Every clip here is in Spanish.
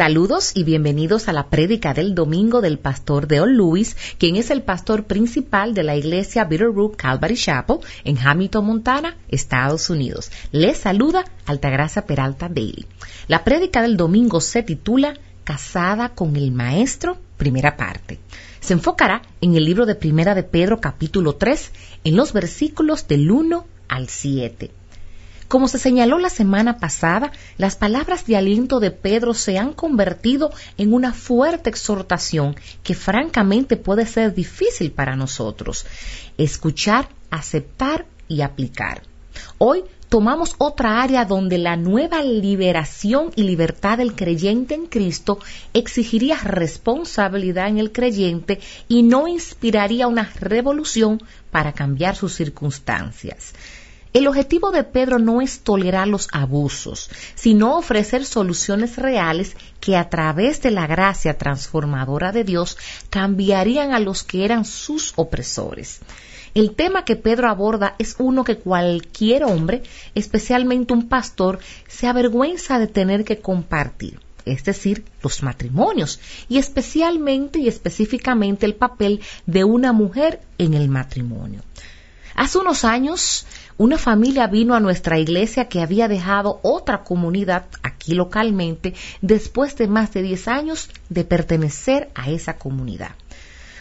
Saludos y bienvenidos a la prédica del domingo del pastor Deol Lewis, quien es el pastor principal de la iglesia Bitterroot Calvary Chapel en Hamilton, Montana, Estados Unidos. Les saluda Altagracia Peralta Daly. La prédica del domingo se titula Casada con el Maestro, primera parte. Se enfocará en el libro de Primera de Pedro capítulo 3, en los versículos del 1 al 7. Como se señaló la semana pasada, las palabras de aliento de Pedro se han convertido en una fuerte exhortación que francamente puede ser difícil para nosotros. Escuchar, aceptar y aplicar. Hoy tomamos otra área donde la nueva liberación y libertad del creyente en Cristo exigiría responsabilidad en el creyente y no inspiraría una revolución para cambiar sus circunstancias. El objetivo de Pedro no es tolerar los abusos, sino ofrecer soluciones reales que a través de la gracia transformadora de Dios cambiarían a los que eran sus opresores. El tema que Pedro aborda es uno que cualquier hombre, especialmente un pastor, se avergüenza de tener que compartir, es decir, los matrimonios, y especialmente y específicamente el papel de una mujer en el matrimonio. Hace unos años, una familia vino a nuestra iglesia que había dejado otra comunidad aquí localmente después de más de 10 años de pertenecer a esa comunidad.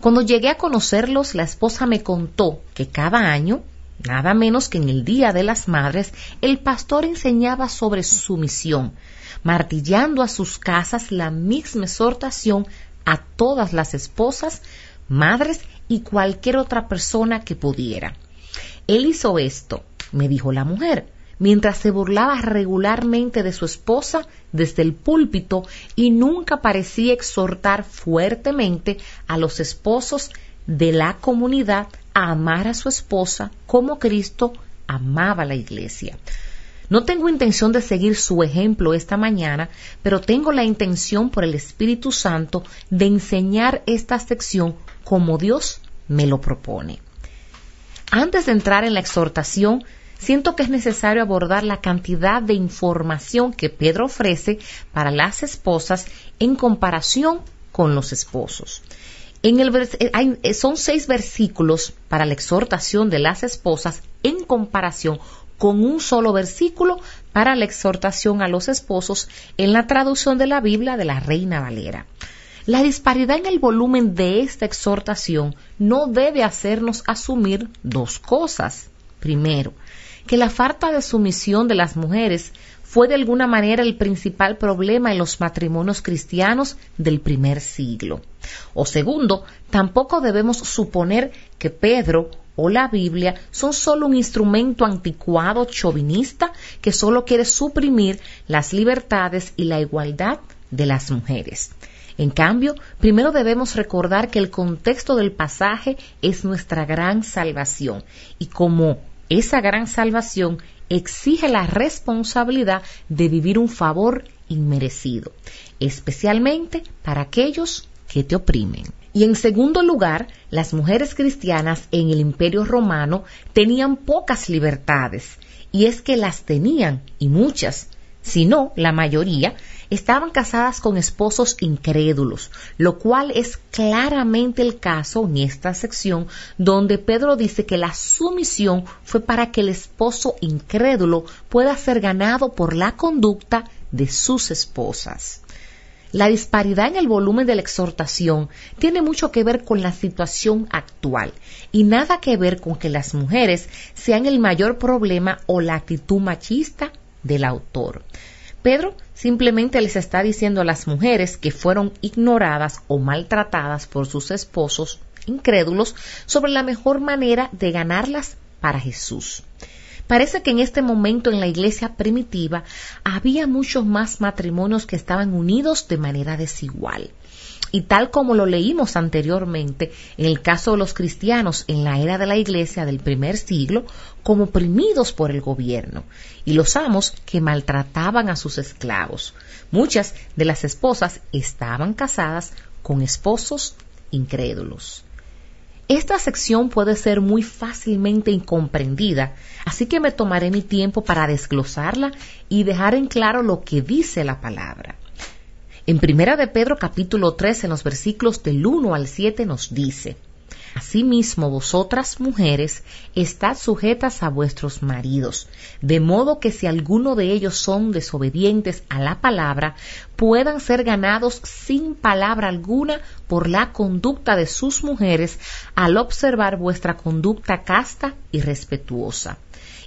Cuando llegué a conocerlos, la esposa me contó que cada año, nada menos que en el Día de las Madres, el pastor enseñaba sobre su misión, martillando a sus casas la misma exhortación a todas las esposas, madres y cualquier otra persona que pudiera. Él hizo esto, me dijo la mujer, mientras se burlaba regularmente de su esposa desde el púlpito y nunca parecía exhortar fuertemente a los esposos de la comunidad a amar a su esposa como Cristo amaba la iglesia. No tengo intención de seguir su ejemplo esta mañana, pero tengo la intención por el Espíritu Santo de enseñar esta sección como Dios me lo propone. Antes de entrar en la exhortación, siento que es necesario abordar la cantidad de información que Pedro ofrece para las esposas en comparación con los esposos. Eh, eh, son seis versículos para la exhortación de las esposas en comparación con un solo versículo para la exhortación a los esposos en la traducción de la Biblia de la Reina Valera. La disparidad en el volumen de esta exhortación no debe hacernos asumir dos cosas. Primero, que la falta de sumisión de las mujeres fue de alguna manera el principal problema en los matrimonios cristianos del primer siglo. O segundo, tampoco debemos suponer que Pedro o la Biblia son solo un instrumento anticuado chauvinista que solo quiere suprimir las libertades y la igualdad de las mujeres. En cambio, primero debemos recordar que el contexto del pasaje es nuestra gran salvación y como esa gran salvación exige la responsabilidad de vivir un favor inmerecido, especialmente para aquellos que te oprimen. Y en segundo lugar, las mujeres cristianas en el imperio romano tenían pocas libertades, y es que las tenían, y muchas, si no la mayoría, estaban casadas con esposos incrédulos, lo cual es claramente el caso en esta sección donde Pedro dice que la sumisión fue para que el esposo incrédulo pueda ser ganado por la conducta de sus esposas. La disparidad en el volumen de la exhortación tiene mucho que ver con la situación actual y nada que ver con que las mujeres sean el mayor problema o la actitud machista del autor. Pedro simplemente les está diciendo a las mujeres que fueron ignoradas o maltratadas por sus esposos incrédulos sobre la mejor manera de ganarlas para Jesús. Parece que en este momento en la iglesia primitiva había muchos más matrimonios que estaban unidos de manera desigual. Y tal como lo leímos anteriormente, en el caso de los cristianos en la era de la iglesia del primer siglo, como oprimidos por el gobierno, y los amos que maltrataban a sus esclavos. Muchas de las esposas estaban casadas con esposos incrédulos. Esta sección puede ser muy fácilmente incomprendida, así que me tomaré mi tiempo para desglosarla y dejar en claro lo que dice la palabra. En Primera de Pedro capítulo 3 en los versículos del 1 al 7 nos dice, Asimismo vosotras mujeres estad sujetas a vuestros maridos, de modo que si alguno de ellos son desobedientes a la palabra, puedan ser ganados sin palabra alguna por la conducta de sus mujeres al observar vuestra conducta casta y respetuosa.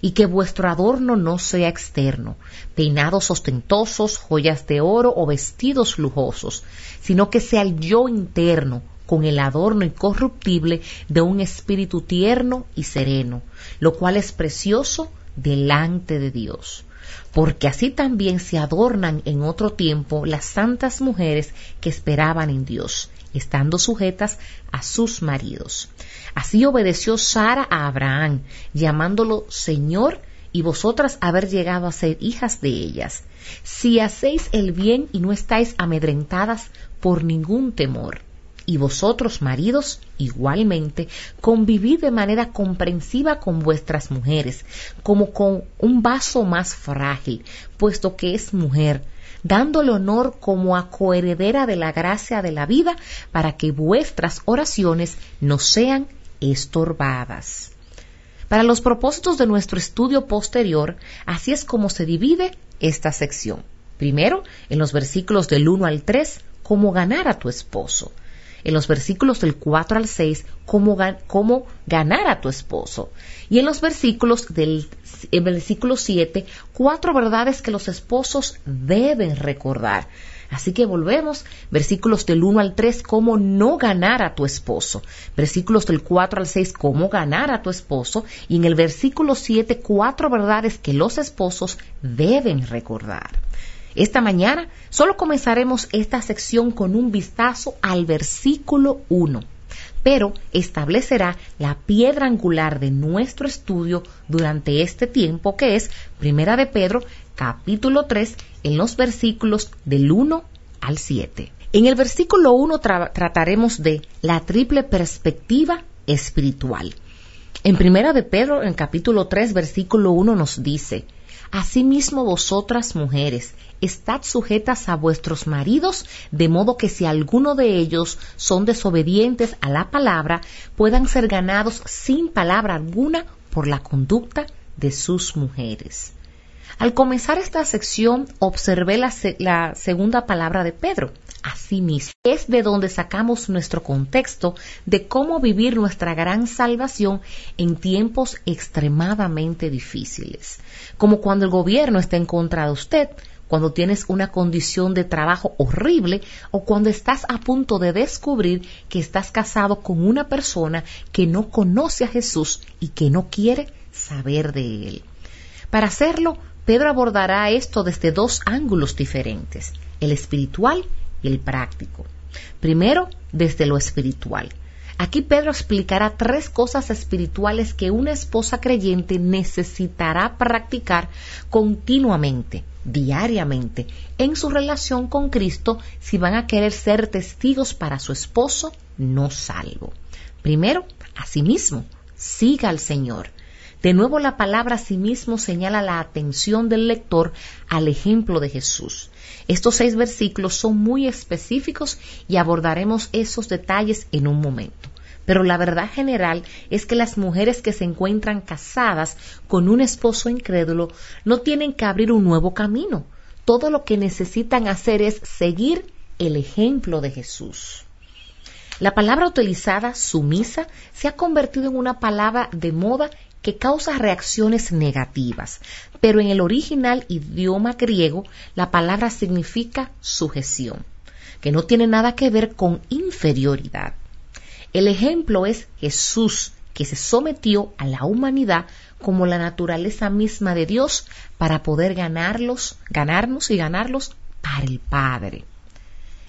Y que vuestro adorno no sea externo, peinados ostentosos, joyas de oro o vestidos lujosos, sino que sea el yo interno, con el adorno incorruptible de un espíritu tierno y sereno, lo cual es precioso delante de Dios. Porque así también se adornan en otro tiempo las santas mujeres que esperaban en Dios, estando sujetas a sus maridos. Así obedeció Sara a Abraham, llamándolo Señor, y vosotras haber llegado a ser hijas de ellas, si hacéis el bien y no estáis amedrentadas por ningún temor y vosotros, maridos, igualmente, convivid de manera comprensiva con vuestras mujeres, como con un vaso más frágil, puesto que es mujer, dándole honor como a coheredera de la gracia de la vida, para que vuestras oraciones no sean estorbadas. Para los propósitos de nuestro estudio posterior, así es como se divide esta sección. Primero, en los versículos del 1 al 3, cómo ganar a tu esposo en los versículos del 4 al 6 cómo, cómo ganar a tu esposo. Y en los versículos del versículo 7, cuatro verdades que los esposos deben recordar. Así que volvemos, versículos del 1 al 3, cómo no ganar a tu esposo. Versículos del 4 al 6, cómo ganar a tu esposo. Y en el versículo 7, cuatro verdades que los esposos deben recordar. Esta mañana solo comenzaremos esta sección con un vistazo al versículo 1, pero establecerá la piedra angular de nuestro estudio durante este tiempo que es Primera de Pedro capítulo 3 en los versículos del 1 al 7. En el versículo 1 trataremos de la triple perspectiva espiritual. En Primera de Pedro, en capítulo 3, versículo 1 nos dice, Asimismo vosotras mujeres, estad sujetas a vuestros maridos, de modo que si alguno de ellos son desobedientes a la palabra, puedan ser ganados sin palabra alguna por la conducta de sus mujeres. Al comenzar esta sección, observé la, segunda palabra de Pedro, asimismo. Es de donde sacamos nuestro contexto de cómo vivir nuestra gran salvación en tiempos extremadamente difíciles, como cuando el gobierno está en contra de usted, cuando tienes una condición de trabajo horrible o cuando estás a punto de descubrir que estás casado con una persona que no conoce a Jesús y que no quiere saber de él. Para hacerlo, Pedro abordará esto desde dos ángulos diferentes, el espiritual y el práctico. Primero, desde lo espiritual. Aquí Pedro explicará tres cosas espirituales que una esposa creyente necesitará practicar continuamente diariamente en su relación con Cristo si van a querer ser testigos para su esposo no salvo. Primero, asimismo, siga al Señor. De nuevo la palabra asimismo señala la atención del lector al ejemplo de Jesús. Estos seis versículos son muy específicos y abordaremos esos detalles en un momento. Pero la verdad general es que las mujeres que se encuentran casadas con un esposo incrédulo no tienen que abrir un nuevo camino. Todo lo que necesitan hacer es seguir el ejemplo de Jesús. La palabra utilizada, sumisa, se ha convertido en una palabra de moda que causa reacciones negativas, pero en el original idioma griego la palabra significa sujeción, que no tiene nada que ver con inferioridad. El ejemplo es Jesús, que se sometió a la humanidad como la naturaleza misma de Dios para poder ganarlos, ganarnos y ganarlos para el Padre.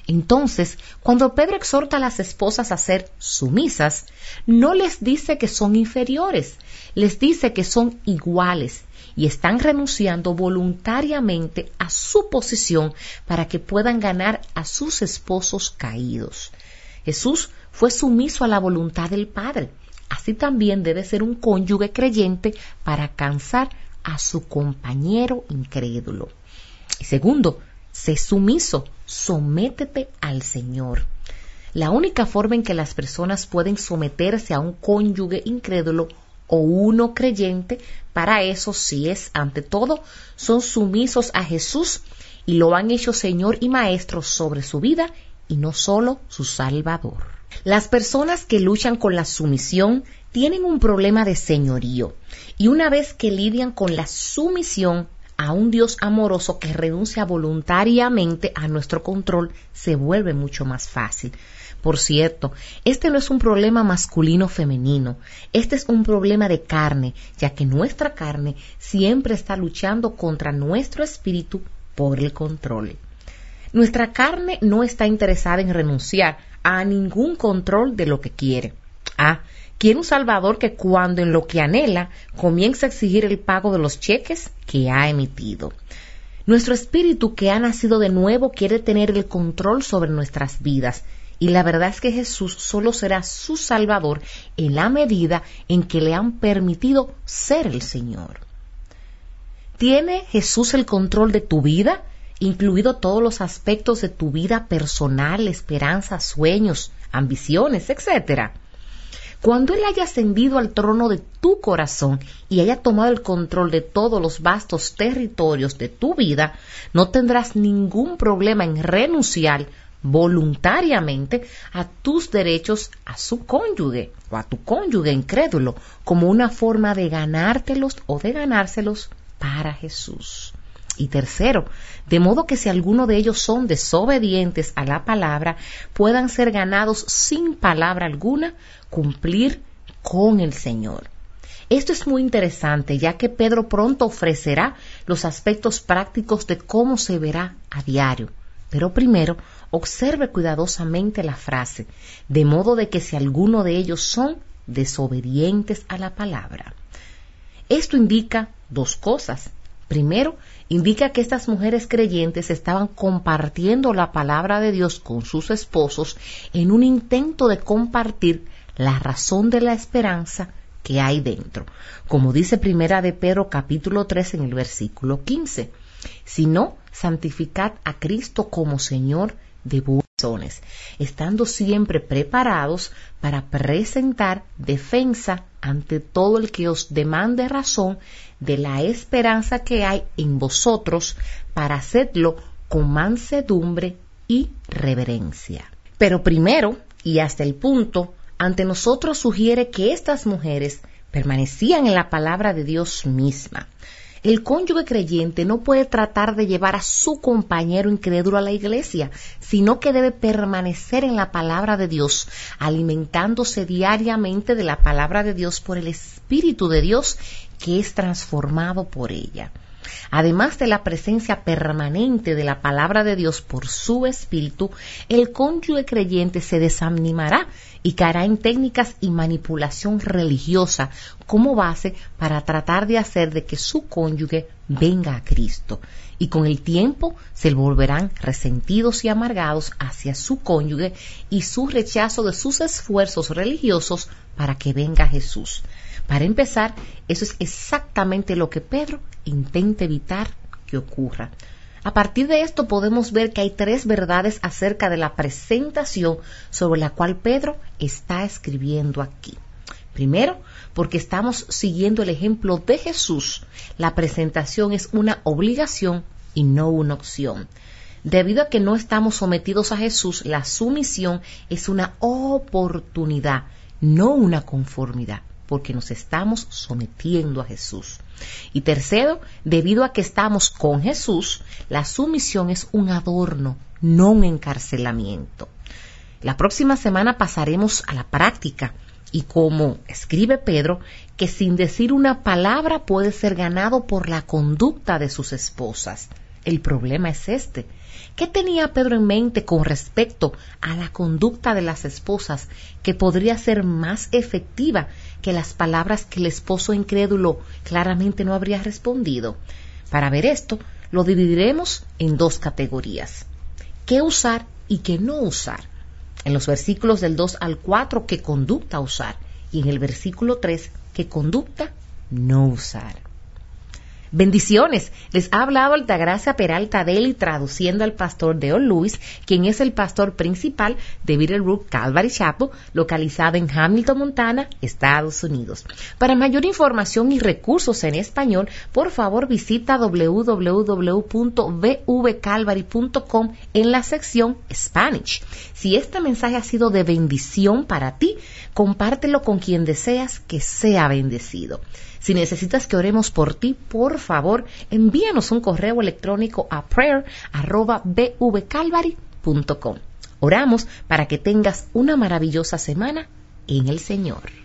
Entonces, cuando Pedro exhorta a las esposas a ser sumisas, no les dice que son inferiores, les dice que son iguales y están renunciando voluntariamente a su posición para que puedan ganar a sus esposos caídos. Jesús fue sumiso a la voluntad del Padre. Así también debe ser un cónyuge creyente para alcanzar a su compañero incrédulo. Y segundo, sé sumiso, sométete al Señor. La única forma en que las personas pueden someterse a un cónyuge incrédulo o uno creyente, para eso sí es, ante todo, son sumisos a Jesús y lo han hecho Señor y Maestro sobre su vida y no solo su Salvador. Las personas que luchan con la sumisión tienen un problema de señorío y una vez que lidian con la sumisión a un Dios amoroso que renuncia voluntariamente a nuestro control, se vuelve mucho más fácil. Por cierto, este no es un problema masculino femenino, este es un problema de carne, ya que nuestra carne siempre está luchando contra nuestro espíritu por el control. Nuestra carne no está interesada en renunciar a ningún control de lo que quiere. Ah, quiere un Salvador que cuando en lo que anhela comienza a exigir el pago de los cheques que ha emitido. Nuestro espíritu que ha nacido de nuevo quiere tener el control sobre nuestras vidas y la verdad es que Jesús solo será su Salvador en la medida en que le han permitido ser el Señor. ¿Tiene Jesús el control de tu vida? incluido todos los aspectos de tu vida personal, esperanzas, sueños, ambiciones, etc. Cuando Él haya ascendido al trono de tu corazón y haya tomado el control de todos los vastos territorios de tu vida, no tendrás ningún problema en renunciar voluntariamente a tus derechos a su cónyuge o a tu cónyuge incrédulo como una forma de ganártelos o de ganárselos para Jesús. Y tercero, de modo que si alguno de ellos son desobedientes a la palabra, puedan ser ganados sin palabra alguna, cumplir con el Señor. Esto es muy interesante, ya que Pedro pronto ofrecerá los aspectos prácticos de cómo se verá a diario. Pero primero, observe cuidadosamente la frase, de modo de que si alguno de ellos son desobedientes a la palabra. Esto indica dos cosas. Primero, indica que estas mujeres creyentes estaban compartiendo la palabra de Dios con sus esposos en un intento de compartir la razón de la esperanza que hay dentro, como dice Primera de Pedro capítulo 3 en el versículo 15. Si no, santificad a Cristo como Señor de buzones, estando siempre preparados para presentar defensa ante todo el que os demande razón de la esperanza que hay en vosotros para hacerlo con mansedumbre y reverencia. Pero primero, y hasta el punto, ante nosotros sugiere que estas mujeres permanecían en la palabra de Dios misma, el cónyuge creyente no puede tratar de llevar a su compañero incrédulo a la iglesia, sino que debe permanecer en la palabra de Dios, alimentándose diariamente de la palabra de Dios por el Espíritu de Dios que es transformado por ella. Además de la presencia permanente de la palabra de Dios por su espíritu, el cónyuge creyente se desanimará y caerá en técnicas y manipulación religiosa como base para tratar de hacer de que su cónyuge venga a Cristo. Y con el tiempo se volverán resentidos y amargados hacia su cónyuge y su rechazo de sus esfuerzos religiosos para que venga Jesús. Para empezar, eso es exactamente lo que Pedro intenta evitar que ocurra. A partir de esto podemos ver que hay tres verdades acerca de la presentación sobre la cual Pedro está escribiendo aquí. Primero, porque estamos siguiendo el ejemplo de Jesús, la presentación es una obligación y no una opción. Debido a que no estamos sometidos a Jesús, la sumisión es una oportunidad, no una conformidad porque nos estamos sometiendo a Jesús. Y tercero, debido a que estamos con Jesús, la sumisión es un adorno, no un encarcelamiento. La próxima semana pasaremos a la práctica y como escribe Pedro, que sin decir una palabra puede ser ganado por la conducta de sus esposas. El problema es este. ¿Qué tenía Pedro en mente con respecto a la conducta de las esposas que podría ser más efectiva que las palabras que el esposo incrédulo claramente no habría respondido? Para ver esto, lo dividiremos en dos categorías. ¿Qué usar y qué no usar? En los versículos del 2 al 4, ¿qué conducta usar? Y en el versículo 3, ¿qué conducta no usar? Bendiciones. Les ha hablado Altagracia Peralta Deli traduciendo al pastor Deo Lewis, quien es el pastor principal de Bitterroot Calvary Chapel, localizada en Hamilton, Montana, Estados Unidos. Para mayor información y recursos en español, por favor visita www.vvcalvary.com en la sección Spanish. Si este mensaje ha sido de bendición para ti, compártelo con quien deseas que sea bendecido. Si necesitas que oremos por ti, por favor, envíanos un correo electrónico a prayer.bvcalvary.com. Oramos para que tengas una maravillosa semana en el Señor.